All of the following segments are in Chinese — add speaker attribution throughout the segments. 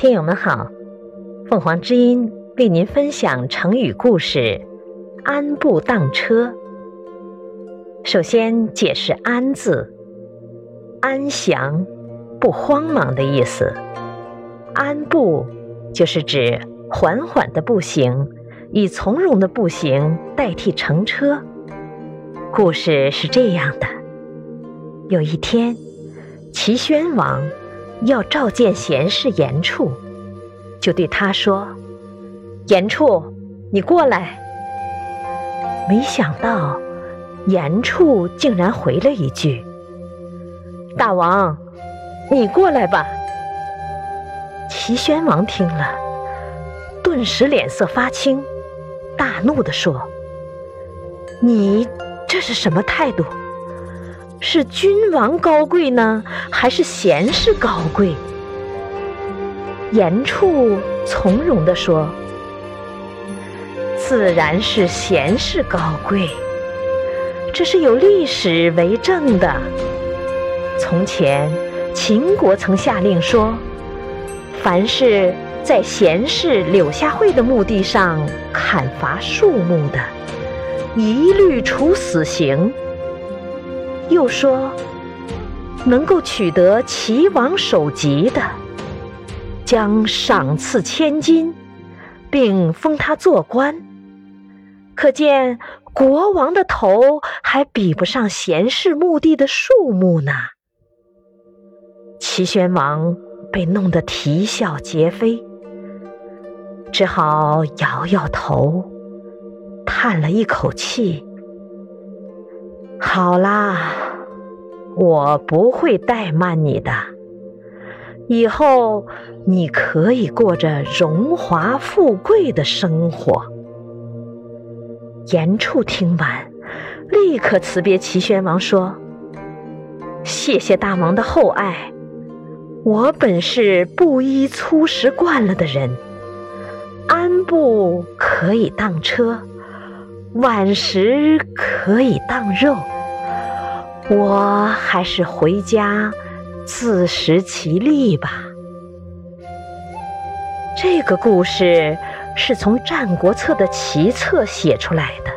Speaker 1: 听友们好，凤凰之音为您分享成语故事“安步当车”。首先解释“安”字，安详、不慌忙的意思。安步就是指缓缓的步行，以从容的步行代替乘车。故事是这样的：有一天，齐宣王。要召见贤士严处，就对他说：“严处，你过来。”没想到，严处竟然回了一句：“大王，你过来吧。”齐宣王听了，顿时脸色发青，大怒地说：“你这是什么态度？”是君王高贵呢，还是贤士高贵？严处从容地说：“自然是贤士高贵，这是有历史为证的。从前秦国曾下令说，凡是在贤士柳下惠的墓地上砍伐树木的，一律处死刑。”又说，能够取得齐王首级的，将赏赐千金，并封他做官。可见国王的头还比不上贤士墓地的树木呢。齐宣王被弄得啼笑皆非，只好摇摇头，叹了一口气。好啦，我不会怠慢你的。以后你可以过着荣华富贵的生活。严处听完，立刻辞别齐宣王，说：“谢谢大王的厚爱。我本是布衣粗食惯了的人，安步可以当车。”晚食可以当肉，我还是回家自食其力吧。这个故事是从《战国策》的齐策写出来的。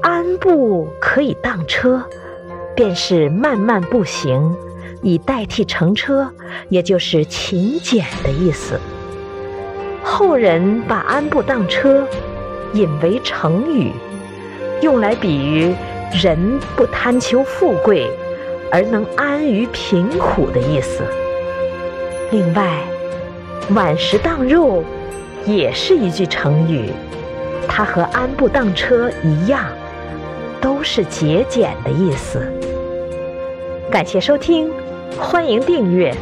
Speaker 1: 安步可以当车，便是慢慢步行，以代替乘车，也就是勤俭的意思。后人把安步当车。引为成语，用来比喻人不贪求富贵，而能安于贫苦的意思。另外，“晚食当肉”也是一句成语，它和“安步当车”一样，都是节俭的意思。感谢收听，欢迎订阅。